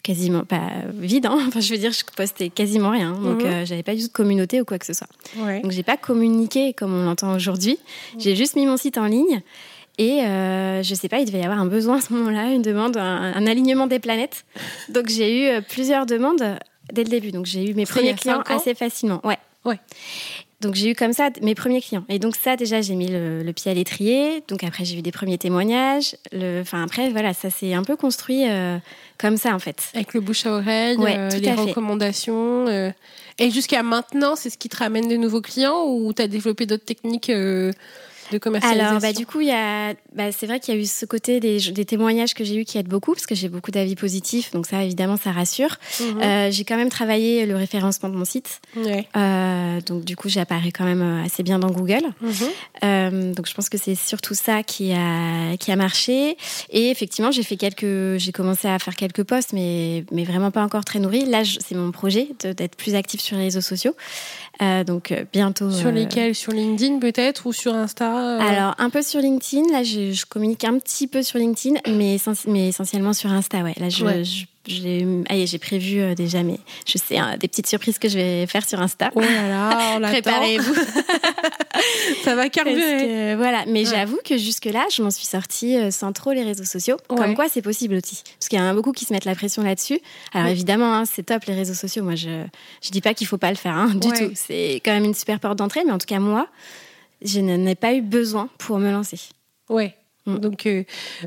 quasiment pas vide. Hein. Enfin, je veux dire, je postais quasiment rien. Donc Mhm. euh, j'avais pas du tout de communauté ou quoi que ce soit. Ouais. Donc j'ai pas communiqué comme on l'entend aujourd'hui. J'ai juste mis mon site en ligne. Et euh, je sais pas, il devait y avoir un besoin à ce moment-là, une demande, un, un alignement des planètes. Donc j'ai eu euh, plusieurs demandes dès le début. Donc j'ai eu mes premiers clients assez facilement. Ouais. Ouais. donc j'ai eu comme ça mes premiers clients. Et donc ça, déjà, j'ai mis le, pied à l'étrier. Donc après, j'ai eu des premiers témoignages. Le, enfin après, voilà, ça s'est un peu construit comme ça en fait. Avec le bouche à oreille, les recommandations. Et jusqu'à maintenant, c'est ce qui te ramène de nouveaux clients ou tu as développé d'autres techniques de commercialisation Alors, bah, du coup, il y a, bah, c'est vrai qu'il y a eu ce côté des, des témoignages que j'ai eu qui aident beaucoup, parce que j'ai beaucoup d'avis positifs, donc ça, évidemment, ça rassure. Mhm. Euh, j'ai quand même travaillé le référencement de mon site. Euh, donc, du coup, j'apparais quand même euh, assez bien dans Google. Mhm. Euh, donc, je pense que c'est surtout ça qui a, qui a marché. Et effectivement, j'ai fait quelques, j'ai commencé à faire quelques posts, mais, mais vraiment pas encore très nourris. Là, c'est mon projet d'être plus actif sur les réseaux sociaux. Euh, donc euh, bientôt. Sur lesquels? Sur LinkedIn peut-être? Ou sur Insta euh? Alors un peu sur LinkedIn. Là, je, je, communique un petit peu sur LinkedIn, mais, mais essentiellement sur Insta. Ouais. Là, je, je j'ai prévu euh, déjà mais je sais hein, des petites surprises que je vais faire sur Insta. Oh là là, Préparez-vous. ça va carburer. voilà, mais j'avoue que jusque là, je m'en suis sortie euh, sans trop les réseaux sociaux. Comme quoi, c'est possible aussi. Parce qu'il y en a beaucoup qui se mettent la pression là-dessus. Alors évidemment, hein, c'est top les réseaux sociaux. Moi, je je dis pas qu'il faut pas le faire hein, du tout. C'est quand même une super porte d'entrée, mais en tout cas moi, je n'en ai pas eu besoin pour me lancer. Ouais. Mm. Donc, euh,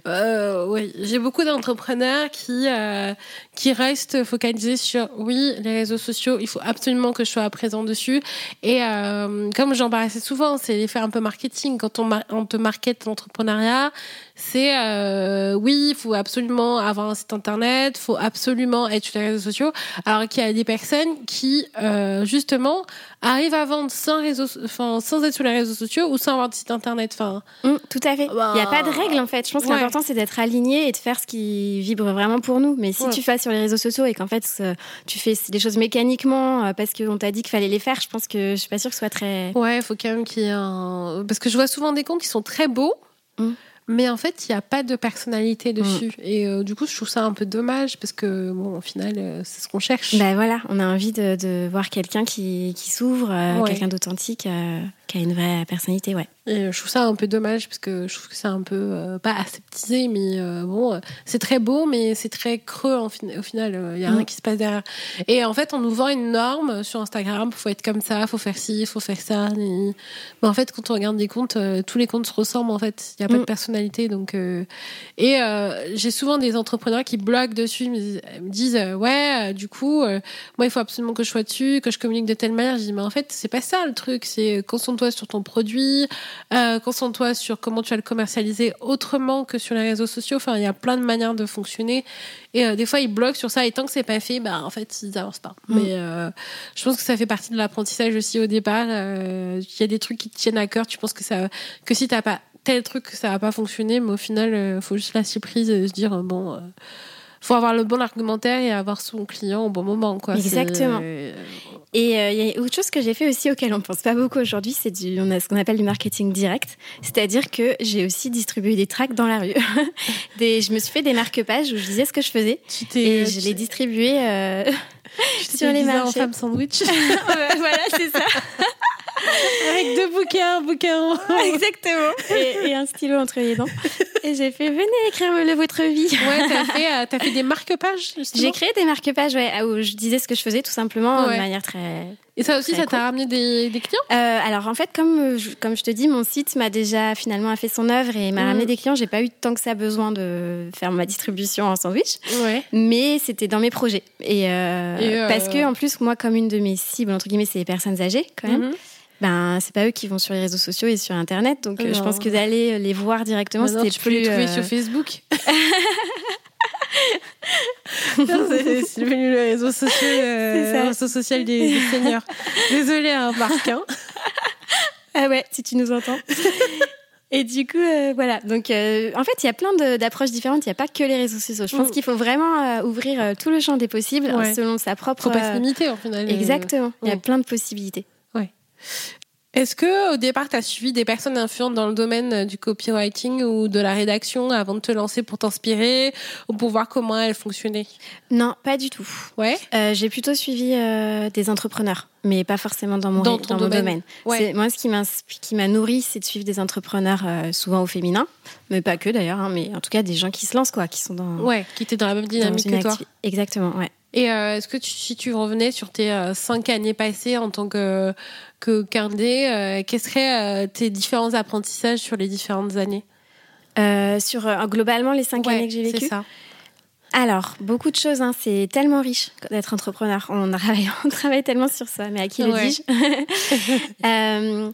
euh, oui, j'ai beaucoup d'entrepreneurs qui euh, qui restent focalisés sur oui les réseaux sociaux. Il faut absolument que je sois présent dessus. Et comme j'en parlais assez souvent, c'est l'effet un peu marketing. Quand on, on te market l'entrepreneuriat, c'est euh, oui, il faut absolument avoir un site internet, faut absolument être sur les réseaux sociaux. Alors qu'il y a des personnes qui euh, justement arrivent à vendre sans réseaux, enfin sans être sur les réseaux sociaux ou sans avoir de site internet. Enfin, mm, tout à fait. Il n'y a pas de règle en fait. Je pense que l'important c'est d'être aligné et de faire ce qui vibre vraiment pour nous. Mais si tu fais sur les réseaux sociaux et qu'en fait tu fais des choses mécaniquement euh, parce qu'on t'a dit qu'il fallait les faire, je pense que je suis pas sûre que ce soit très. Ouais, il faut quand même qu'il y ait un. Parce que je vois souvent des comptes qui sont très beaux. Mm mais en fait, il n'y a pas de personnalité dessus. Mm. Et euh, du coup, je trouve ça un peu dommage parce que, bon, au final, euh, c'est ce qu'on cherche. Ben voilà, on a envie de, de voir quelqu'un qui, qui s'ouvre, euh, quelqu'un d'authentique, qui a une vraie personnalité, ouais. Et je trouve ça un peu dommage parce que je trouve que c'est un peu pas aseptisé, mais bon, c'est très beau, mais c'est très creux en au final. Il y a rien mm. qui se passe derrière. Et en fait, on nous vend une norme sur Instagram. Faut être comme ça, faut faire ci, faut faire ça. Mais en fait, quand on regarde des comptes, tous les comptes se ressemblent. En fait, il n'y a pas de mm. personnalité donc, euh, et euh, j'ai souvent des entrepreneurs qui bloquent dessus, me disent, euh, ouais, du coup, moi il faut absolument que je sois dessus, que je communique de telle manière. Je dis mais en fait c'est pas ça le truc. C'est concentre-toi sur ton produit, concentre-toi sur comment tu vas le commercialiser autrement que sur les réseaux sociaux. Enfin il y a plein de manières de fonctionner. Et des fois ils bloquent sur ça et tant que c'est pas fait, bah en fait ils avancent pas. Mm. Mais je pense que ça fait partie de l'apprentissage aussi au départ. Il y a des trucs qui te tiennent à cœur. Tu penses que ça, que si t'as pas tel truc ça va pas fonctionner, mais au final, il euh, faut juste la surprise et se dire euh, bon, euh, faut avoir le bon argumentaire et avoir son client au bon moment, quoi. Exactement. Et il y a autre chose que j'ai fait aussi auquel on pense pas beaucoup aujourd'hui, c'est du, on a ce qu'on appelle du marketing direct, c'est-à-dire que j'ai aussi distribué des tracts dans la rue. des, je me suis fait des marque-pages où je disais ce que je faisais et je les distribuais sur les marchés. en femme sandwich. voilà, c'est ça. Avec deux bouquins, un bouquin. Exactement. Et, un stylo entre les dents. Et j'ai fait, venez écrire le votre vie. Ouais, t'as fait, euh, as fait des marque-pages, J'ai créé des marque-pages, ouais, où je disais ce que je faisais tout simplement de manière très. Et ça aussi, ça t'a ramené des, des clients? Euh, Alors en fait, comme je, comme je te dis, mon site m'a déjà finalement fait son œuvre et m'a mm. ramené des clients. J'ai pas eu tant que ça besoin de faire ma distribution en sandwich, ouais. mais c'était dans mes projets. Et, euh, parce que en plus, moi, comme une de mes cibles entre guillemets, c'est les personnes âgées quand même. Mm-hmm ben c'est pas eux qui vont sur les réseaux sociaux et sur internet donc euh, je pense que d'aller les voir directement c'était tu peux les trouver sur euh, Facebook c'est devenu le réseau social, euh, réseau social des, seigneurs désolé hein, Marc hein. ah ouais si tu nous entends et du coup, voilà. Donc, en fait, il y a plein d'approches différentes. Il n'y a pas que les réseaux sociaux. Je pense qu'il faut vraiment ouvrir tout le champ des possibles selon sa propre. Faut pas se limiter, en final. Exactement. Il y a plein de possibilités. Est-ce que au départ, tu as suivi des personnes influentes dans le domaine euh, du copywriting ou de la rédaction avant de te lancer pour t'inspirer ou pour voir comment elles fonctionnaient? Non, pas du tout. Ouais. Euh, j'ai plutôt suivi euh, des entrepreneurs, mais pas forcément dans mon, dans, mon domaine. Moi, ce qui m'a nourri, c'est de suivre des entrepreneurs souvent au féminin, mais pas que d'ailleurs, hein, mais en tout cas des gens qui se lancent, quoi, qui sont dans. Ouais, qui étaient dans la même dynamique que toi. Exactement, ouais. Et est-ce que tu, si tu revenais sur tes cinq années passées en tant que que Cardé, quels seraient tes différents apprentissages sur les différentes années? Sur globalement les cinq années que j'ai vécues. Ça. Alors, beaucoup de choses, hein. c'est tellement riche d'être entrepreneur. On travaille, on travaille tellement sur ça, mais à qui le dis-je? Euh,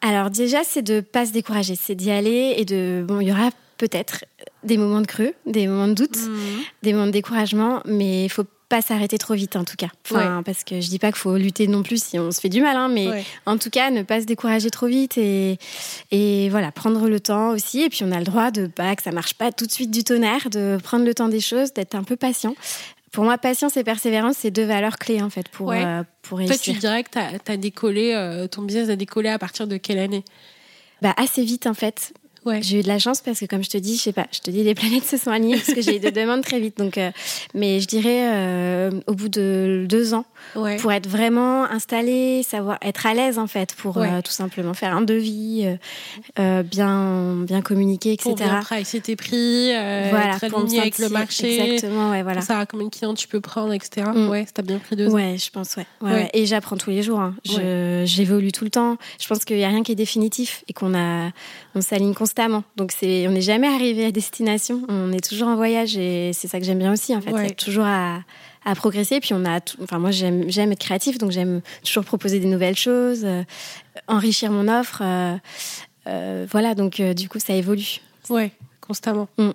Alors déjà, c'est de pas se décourager, c'est d'y aller et de... Bon, il y aura peut-être des moments de creux, des moments de doute, mhm. des moments de découragement, mais il faut pas s'arrêter trop vite en tout cas. Enfin, Parce que je dis pas qu'il faut lutter non plus si on se fait du mal, hein, mais en tout cas ne pas se décourager trop vite et, et voilà prendre le temps aussi. Et puis on a le droit de pas que ça marche pas tout de suite du tonnerre, de prendre le temps des choses, d'être un peu patient. Pour moi, patience et persévérance, c'est deux valeurs clés en fait pour, euh, pour réussir. Toi, tu dirais que as, décollé, euh, ton business a décollé à partir de quelle année? Bah, assez vite en fait. J'ai eu de la chance parce que, comme je te dis, je sais pas, je te dis, les planètes se sont alignées parce que j'ai eu des demandes très vite. Donc, euh, mais je dirais euh, au bout de deux ans, pour être vraiment installé, savoir être à l'aise en fait, pour euh, tout simplement faire un devis, bien, bien communiquer, etc. Pour bien pricer tes prix, voilà, être aligné avec le marché. Exactement, ouais, voilà. Savoir combien de clients tu peux prendre, etc. Mm. Ouais, ça bien pris deux ans. Ouais, je pense, ouais. ouais, Et j'apprends tous les jours. Hein. J'évolue tout le temps. Je pense qu'il y a rien qui est définitif et qu'on a, on s'aligne constamment donc c'est, on n'est jamais arrivé à destination. On est toujours en voyage et c'est ça que j'aime bien aussi en fait. toujours à, à, progresser. Puis on a, enfin moi j'aime, j'aime être créatif, donc j'aime toujours proposer des nouvelles choses, euh, enrichir mon offre. Euh, euh, voilà, donc du coup ça évolue. Ouais, constamment. Mm.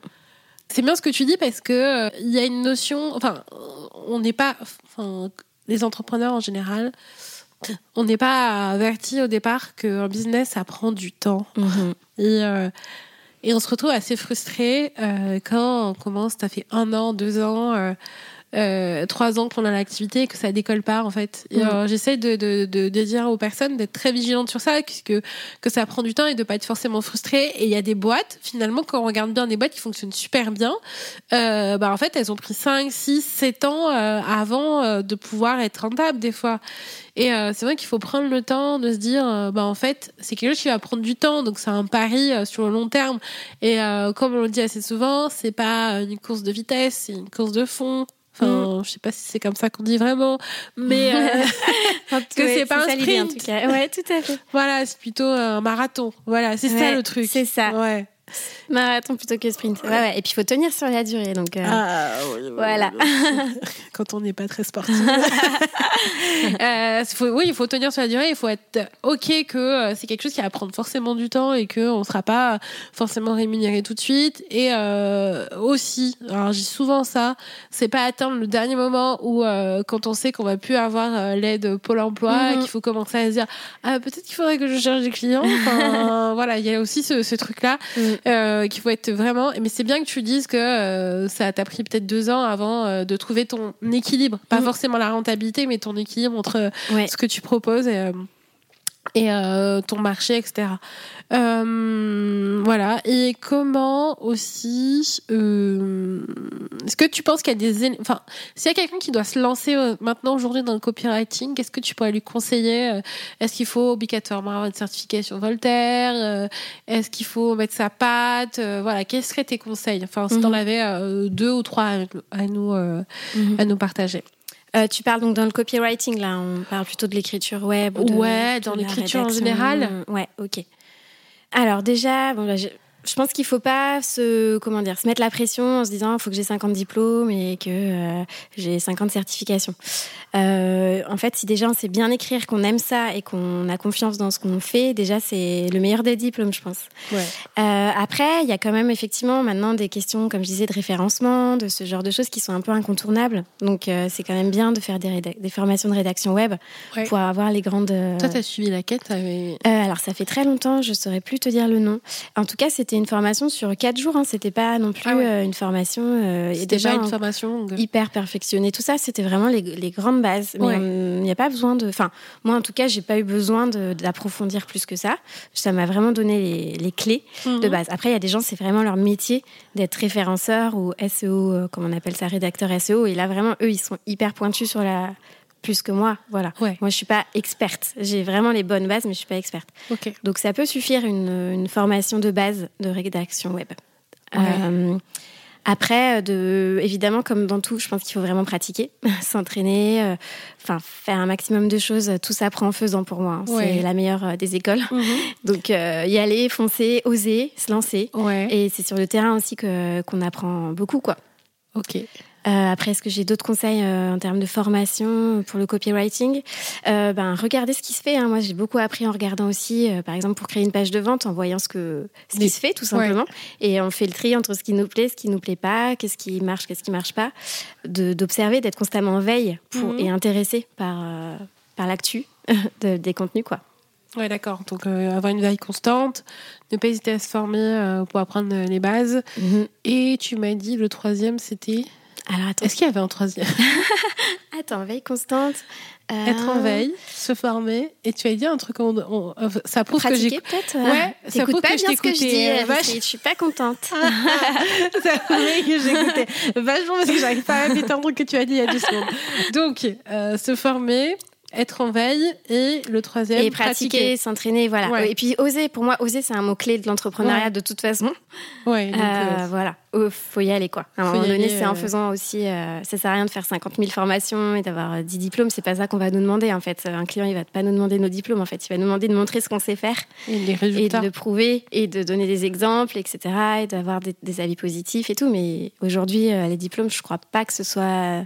C'est bien ce que tu dis parce que il y a une notion, enfin on n'est pas, enfin les entrepreneurs en général on n'est pas averti au départ qu'un business, ça prend du temps. Mhm. Et, euh, et, on se retrouve assez frustré euh, quand on commence, ça fait un an, deux ans, euh, euh, trois ans qu'on a l'activité et que ça décolle pas en fait. Mm. Euh, j'essaie de, de, de, de, dire aux personnes d'être très vigilantes sur ça, que, que ça prend du temps et de pas être forcément frustré. Et il y a des boîtes, finalement, quand on regarde bien des boîtes qui fonctionnent super bien, euh, bah en fait elles ont pris 5, 6, 7 ans euh, avant euh, de pouvoir être rentables des fois. Et c'est vrai qu'il faut prendre le temps de se dire, bah en fait, c'est quelque chose qui va prendre du temps, donc c'est un pari sur le long terme. Et comme on le dit assez souvent, c'est pas une course de vitesse, c'est une course de fond. Enfin, mm. je sais pas si c'est comme ça qu'on dit vraiment, mais euh, que c'est pas un sprint. en tout cas. Ouais, tout à fait. Voilà, c'est plutôt un marathon. Voilà, c'est ça le truc. C'est ça. Ouais. Marathon plutôt que sprint. Ouais, ouais. Et puis il faut tenir sur la durée. Donc, euh, ah, voilà. Quand on n'est pas très sportif. euh, faut, oui, il faut tenir sur la durée. Il faut être OK que euh, c'est quelque chose qui va prendre forcément du temps et qu'on ne sera pas forcément rémunéré tout de suite. Et euh, aussi, alors j'ai souvent ça, c'est pas attendre le dernier moment où, euh, quand on sait qu'on va plus avoir l'aide Pôle emploi, mm-hmm. qu'il faut commencer à se dire ah, peut-être qu'il faudrait que je cherche des clients. Enfin, voilà, il y a aussi ce, ce truc-là. Mm. Euh, qu'il faut être vraiment. Mais c'est bien que tu dises que euh, ça t'a pris peut-être deux ans avant euh, de trouver ton équilibre, pas mm. forcément la rentabilité, mais ton équilibre entre ce que tu proposes et et euh, ton marché, etc. Euh, voilà. Et comment aussi euh, Est-ce que tu penses qu'il y a des, enfin, s'il y a quelqu'un qui doit se lancer euh, maintenant aujourd'hui dans le copywriting, qu'est-ce que tu pourrais lui conseiller euh, Est-ce qu'il faut obligatoirement avoir une certification Voltaire euh, Est-ce qu'il faut mettre sa patte Voilà. Quels seraient tes conseils? Enfin, si tu en mhm. avais deux ou trois à, nous mhm. à nous partager. Euh, tu parles donc dans le copywriting, là, on parle plutôt de l'écriture web. ouais, dans l'écriture en général. Ouais, ok. Alors déjà, bon, je pense qu'il faut pas se comment dire se mettre la pression en se disant il faut que j'ai 50 diplômes et que euh, j'ai 50 certifications. Euh, en fait, si déjà on sait bien écrire, qu'on aime ça et qu'on a confiance dans ce qu'on fait, déjà c'est le meilleur des diplômes, je pense. Ouais. Euh, après, il y a quand même effectivement maintenant des questions, comme je disais, de référencement, de ce genre de choses qui sont un peu incontournables. Donc c'est quand même bien de faire des, des formations de rédaction web pour avoir les grandes. Toi, t'as suivi la quête Alors ça fait très longtemps, je saurais plus te dire le nom. En tout cas, c'était c'était une formation sur quatre jours. Hein. C'était pas non plus ah euh, une formation. Euh, c'était déjà une formation hyper perfectionnée. Tout ça, c'était vraiment les, les, grandes bases. Mais il n'y a pas besoin de. Enfin, moi, en tout cas, j'ai pas eu besoin d'approfondir plus que ça. Ça m'a vraiment donné les, les clés de mhm. base. Après, il y a des gens, c'est vraiment leur métier d'être référenceur ou SEO, euh, comme on appelle ça, rédacteur SEO. Et là, vraiment, eux, ils sont hyper pointus sur la plus que moi. Voilà. Moi, je suis pas experte. J'ai vraiment les bonnes bases, mais je suis pas experte. Donc, ça peut suffire une, une formation de base de rédaction web. Euh, Après, de, évidemment, comme dans tout, je pense qu'il faut vraiment pratiquer, s'entraîner, euh, enfin faire un maximum de choses. Tout ça prend en faisant pour moi. hein. Ouais. C'est la meilleure euh, des écoles. Mhm. Donc euh, y aller, foncer, oser, se lancer. Ouais. Et c'est sur le terrain aussi que qu'on apprend beaucoup, quoi. Ok. Euh, après, est-ce que j'ai d'autres conseils euh, en termes de formation pour le copywriting euh, Ben, regardez ce qui se fait. hein. Moi, j'ai beaucoup appris en regardant aussi, euh, par exemple, pour créer une page de vente, en voyant ce que ce qui se fait, tout simplement. Et on fait le tri entre ce qui nous plaît, ce qui nous plaît pas, qu'est-ce qui marche, qu'est-ce qui marche pas. D'observer, d'être constamment en veille pour, Mhm. et intéressé par euh, par l'actu de- des contenus, quoi. Ouais, d'accord. Donc, euh, avoir une veille constante, ne pas hésiter à se former euh, pour apprendre euh, les bases. Et tu m'as dit le troisième, c'était? Alors attends, Est-ce qu'il y avait un troisième? Attends, veille constante. euh, Être en veille, se former. Et tu as dit un truc. On, on- euh, ça prouve que Pratiquer j'ai. peut-être. Ouais, ça prouve pas que je bien ce que je dis. euh, euh, vache. Je suis pas contente. ça prouve que j'écoutais vachement parce que j'arrive pas à répéter un truc que tu as dit il y a deux secondes. Donc, euh, se former, être en veille et le troisième, et pratiquer, s'entraîner, voilà. Ouais. Et puis oser, pour moi, oser, c'est un mot-clé de l'entrepreneuriat de toute façon. Ouais, donc, Euh, euh, voilà, Oh, faut y aller quoi. À un moment donné, c'est en euh. faisant aussi, euh, ça sert à rien de faire 50 000 formations et d'avoir euh, 10 diplômes, c'est pas ça qu'on va nous demander en fait. Un client, il va pas nous demander nos diplômes en fait, il va nous demander de montrer ce qu'on sait faire et les et résultats. de le prouver et de donner des exemples, etc. et d'avoir des, des avis positifs et tout. Mais aujourd'hui, euh, les diplômes, je crois pas que ce soit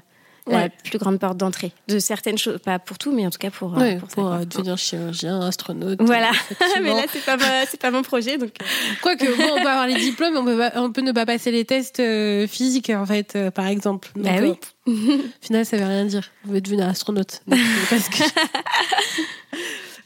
la Ouais. plus grande porte d'entrée de certaines choses, pas pour tout, mais en tout cas pour, euh, Ouais, pour ça, pour quoi. euh, devenir chirurgien, astronaute. Voilà. euh, mais là, c'est pas, c'est pas mon projet, donc. Quoique, bon, on peut avoir les diplômes, mais on peut, on peut ne pas passer les tests euh, physiques, en fait, euh, par exemple. Donc, Bah oui. euh, au final, ça veut rien dire. Vous pouvez devenir astronaute. Donc, parce que-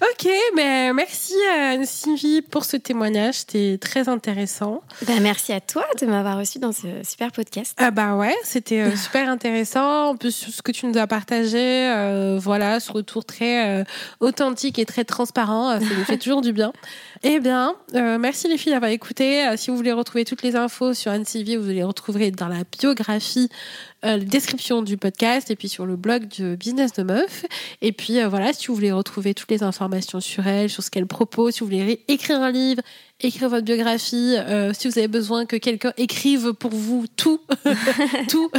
ok, mais merci euh, Sylvie pour ce témoignage. C'était très intéressant. Bah, merci à toi de m'avoir reçu dans ce super podcast. Ah bah ouais, c'était euh, super intéressant. En plus, ce que tu nous as partagé, euh, voilà, ce retour très euh, authentique et très transparent, ça nous fait toujours du bien. Eh bien, euh, merci les filles d'avoir écouté. Si vous voulez retrouver toutes les infos sur Anne Sylvie, vous les retrouverez dans la biographie, euh, la description du podcast et puis sur le blog du Business de Meuf. Et puis euh, voilà, si vous voulez retrouver toutes les informations sur elle, sur ce qu'elle propose, si vous voulez écrire un livre, écrire votre biographie, euh, si vous avez besoin que quelqu'un écrive pour vous tout, tout,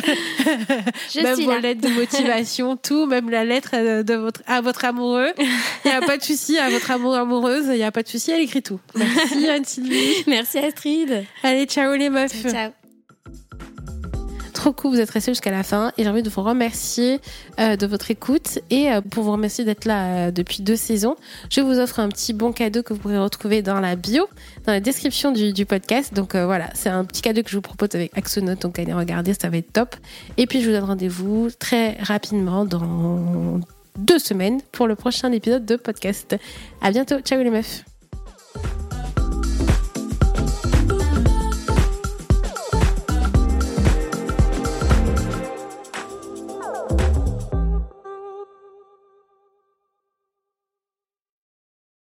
Je même vos lettres de motivation, tout, même la lettre euh, de votre, à votre amoureux, il n'y a pas de souci, à votre amour amoureuse, il n'y a pas de souci, elle écrit tout. Merci Anne-Sylvie. Merci Astrid. Allez, ciao les meufs. Ciao. Trop cool, vous êtes restés jusqu'à la fin et j'ai envie de vous remercier euh, de votre écoute et euh, pour vous remercier d'être là euh, depuis deux saisons, je vous offre un petit bon cadeau que vous pourrez retrouver dans la bio, dans la description du, du podcast. Donc voilà, c'est un petit cadeau que je vous propose avec Axonote, donc allez regarder, ça va être top. Et puis je vous donne rendez-vous très rapidement dans deux semaines pour le prochain épisode de podcast. À bientôt, ciao les meufs.